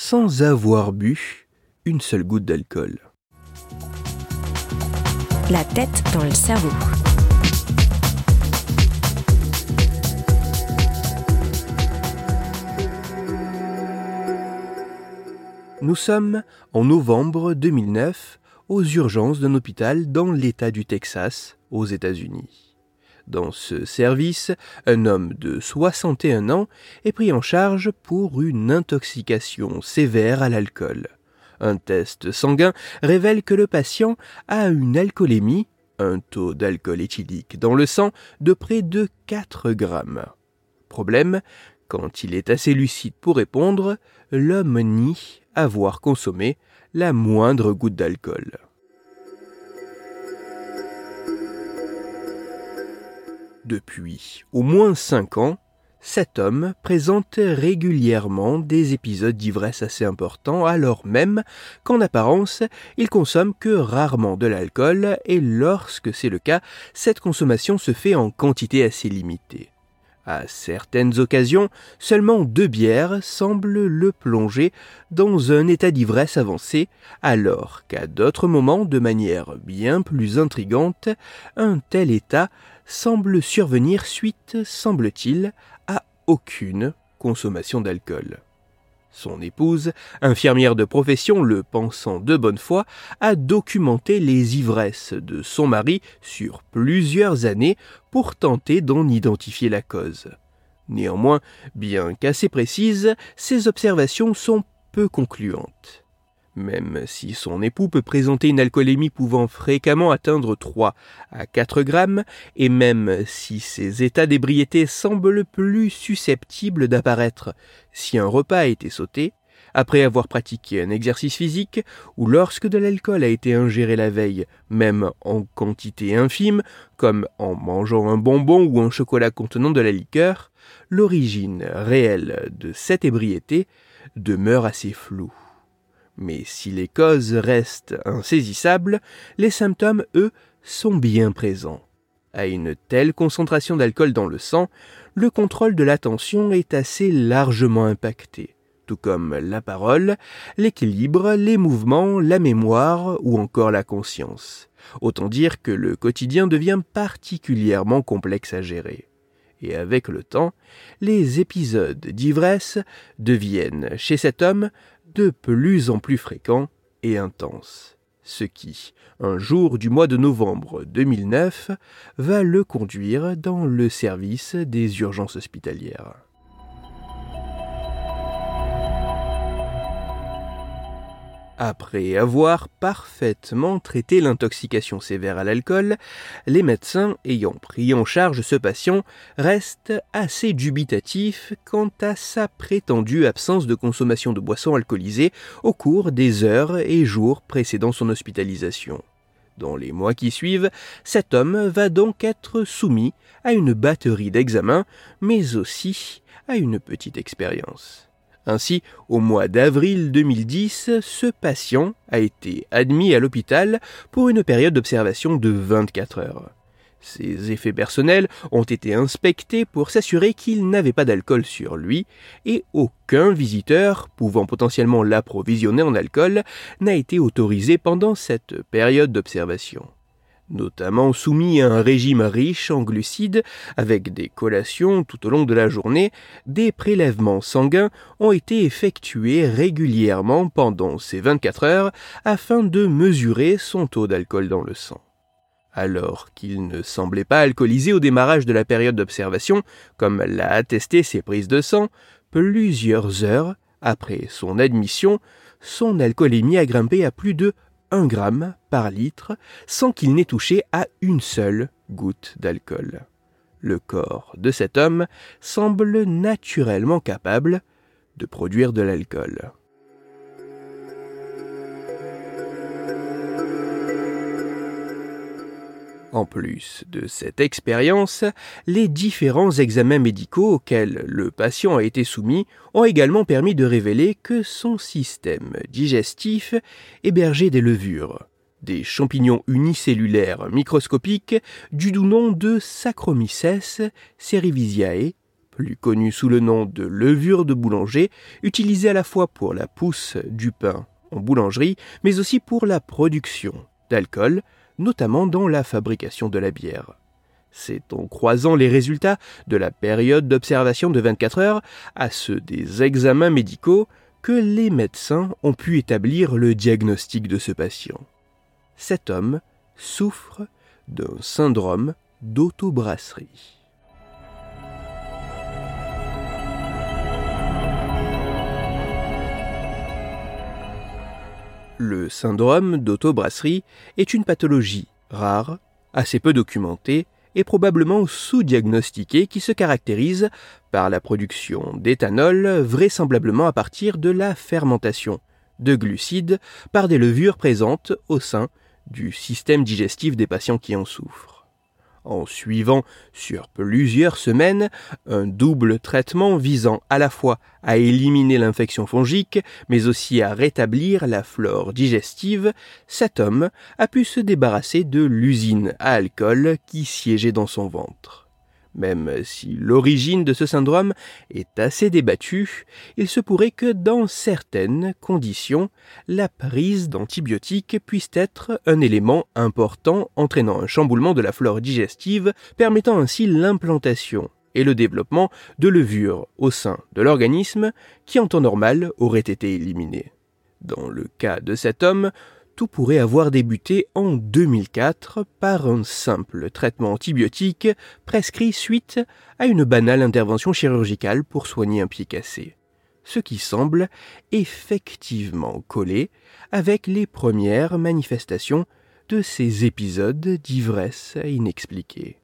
sans avoir bu une seule goutte d'alcool. La tête dans le cerveau. Nous sommes en novembre 2009 aux urgences d'un hôpital dans l'État du Texas, aux États-Unis. Dans ce service, un homme de 61 ans est pris en charge pour une intoxication sévère à l'alcool. Un test sanguin révèle que le patient a une alcoolémie, un taux d'alcool éthylique dans le sang de près de 4 grammes. Problème, quand il est assez lucide pour répondre, l'homme nie avoir consommé la moindre goutte d'alcool. Depuis au moins cinq ans, cet homme présente régulièrement des épisodes d'ivresse assez importants, alors même qu'en apparence, il consomme que rarement de l'alcool, et lorsque c'est le cas, cette consommation se fait en quantité assez limitée. À certaines occasions, seulement deux bières semblent le plonger dans un état d'ivresse avancé, alors qu'à d'autres moments, de manière bien plus intrigante, un tel état semble survenir suite, semble-t-il, à aucune consommation d'alcool. Son épouse, infirmière de profession, le pensant de bonne foi, a documenté les ivresses de son mari sur plusieurs années pour tenter d'en identifier la cause. Néanmoins, bien qu'assez précises, ces observations sont peu concluantes. Même si son époux peut présenter une alcoolémie pouvant fréquemment atteindre 3 à 4 grammes, et même si ses états d'ébriété semblent plus susceptibles d'apparaître si un repas a été sauté, après avoir pratiqué un exercice physique, ou lorsque de l'alcool a été ingéré la veille, même en quantité infime, comme en mangeant un bonbon ou un chocolat contenant de la liqueur, l'origine réelle de cette ébriété demeure assez floue. Mais si les causes restent insaisissables, les symptômes, eux, sont bien présents. À une telle concentration d'alcool dans le sang, le contrôle de l'attention est assez largement impacté, tout comme la parole, l'équilibre, les mouvements, la mémoire ou encore la conscience. Autant dire que le quotidien devient particulièrement complexe à gérer. Et avec le temps, les épisodes d'ivresse deviennent, chez cet homme, de plus en plus fréquent et intense, ce qui, un jour du mois de novembre 2009, va le conduire dans le service des urgences hospitalières. Après avoir parfaitement traité l'intoxication sévère à l'alcool, les médecins ayant pris en charge ce patient restent assez dubitatifs quant à sa prétendue absence de consommation de boissons alcoolisées au cours des heures et jours précédant son hospitalisation. Dans les mois qui suivent, cet homme va donc être soumis à une batterie d'examens, mais aussi à une petite expérience. Ainsi, au mois d'avril 2010, ce patient a été admis à l'hôpital pour une période d'observation de 24 heures. Ses effets personnels ont été inspectés pour s'assurer qu'il n'avait pas d'alcool sur lui et aucun visiteur pouvant potentiellement l'approvisionner en alcool n'a été autorisé pendant cette période d'observation notamment soumis à un régime riche en glucides, avec des collations tout au long de la journée, des prélèvements sanguins ont été effectués régulièrement pendant ces 24 heures afin de mesurer son taux d'alcool dans le sang. Alors qu'il ne semblait pas alcoolisé au démarrage de la période d'observation, comme l'a attesté ses prises de sang, plusieurs heures après son admission, son alcoolémie a grimpé à plus de 1 gramme par litre sans qu'il n'ait touché à une seule goutte d'alcool. Le corps de cet homme semble naturellement capable de produire de l'alcool. En plus de cette expérience, les différents examens médicaux auxquels le patient a été soumis ont également permis de révéler que son système digestif hébergeait des levures, des champignons unicellulaires microscopiques du doux nom de Saccharomyces cerevisiae, plus connu sous le nom de levure de boulanger, utilisée à la fois pour la pousse du pain en boulangerie, mais aussi pour la production d'alcool, notamment dans la fabrication de la bière. C'est en croisant les résultats de la période d'observation de 24 heures à ceux des examens médicaux que les médecins ont pu établir le diagnostic de ce patient. Cet homme souffre d'un syndrome d'autobrasserie. Le syndrome d'autobrasserie est une pathologie rare, assez peu documentée et probablement sous-diagnostiquée qui se caractérise par la production d'éthanol vraisemblablement à partir de la fermentation de glucides par des levures présentes au sein du système digestif des patients qui en souffrent en suivant sur plusieurs semaines un double traitement visant à la fois à éliminer l'infection fongique, mais aussi à rétablir la flore digestive, cet homme a pu se débarrasser de l'usine à alcool qui siégeait dans son ventre. Même si l'origine de ce syndrome est assez débattue, il se pourrait que dans certaines conditions, la prise d'antibiotiques puisse être un élément important entraînant un chamboulement de la flore digestive, permettant ainsi l'implantation et le développement de levures au sein de l'organisme qui en temps normal auraient été éliminées. Dans le cas de cet homme, tout pourrait avoir débuté en 2004 par un simple traitement antibiotique prescrit suite à une banale intervention chirurgicale pour soigner un pied cassé. Ce qui semble effectivement coller avec les premières manifestations de ces épisodes d'ivresse inexpliquée.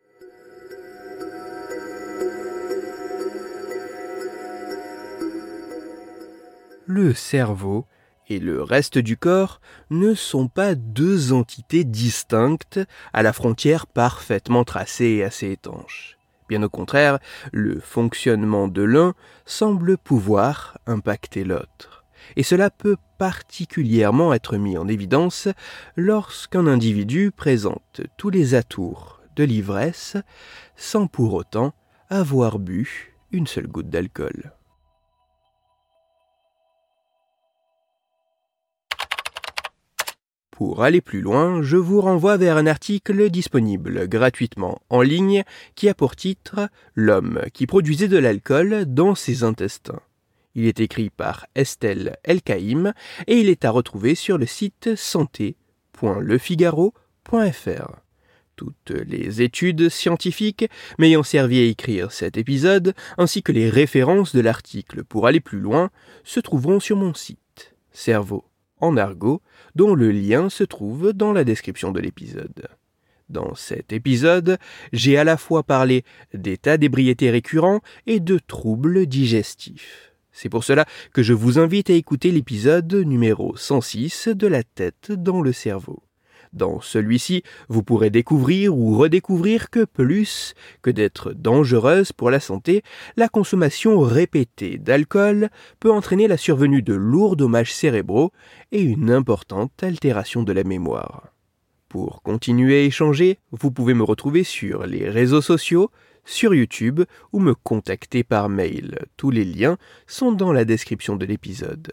Le cerveau et le reste du corps ne sont pas deux entités distinctes à la frontière parfaitement tracée et assez étanche. Bien au contraire, le fonctionnement de l'un semble pouvoir impacter l'autre. Et cela peut particulièrement être mis en évidence lorsqu'un individu présente tous les atours de l'ivresse sans pour autant avoir bu une seule goutte d'alcool. Pour aller plus loin, je vous renvoie vers un article disponible gratuitement en ligne qui a pour titre L'homme qui produisait de l'alcool dans ses intestins. Il est écrit par Estelle Elkaïm et il est à retrouver sur le site santé.lefigaro.fr. Toutes les études scientifiques m'ayant servi à écrire cet épisode, ainsi que les références de l'article pour aller plus loin, se trouveront sur mon site. Cerveau en argot, dont le lien se trouve dans la description de l'épisode. Dans cet épisode, j'ai à la fois parlé d'états d'ébriété récurrents et de troubles digestifs. C'est pour cela que je vous invite à écouter l'épisode numéro 106 de la tête dans le cerveau. Dans celui-ci, vous pourrez découvrir ou redécouvrir que plus que d'être dangereuse pour la santé, la consommation répétée d'alcool peut entraîner la survenue de lourds dommages cérébraux et une importante altération de la mémoire. Pour continuer à échanger, vous pouvez me retrouver sur les réseaux sociaux, sur YouTube ou me contacter par mail. Tous les liens sont dans la description de l'épisode.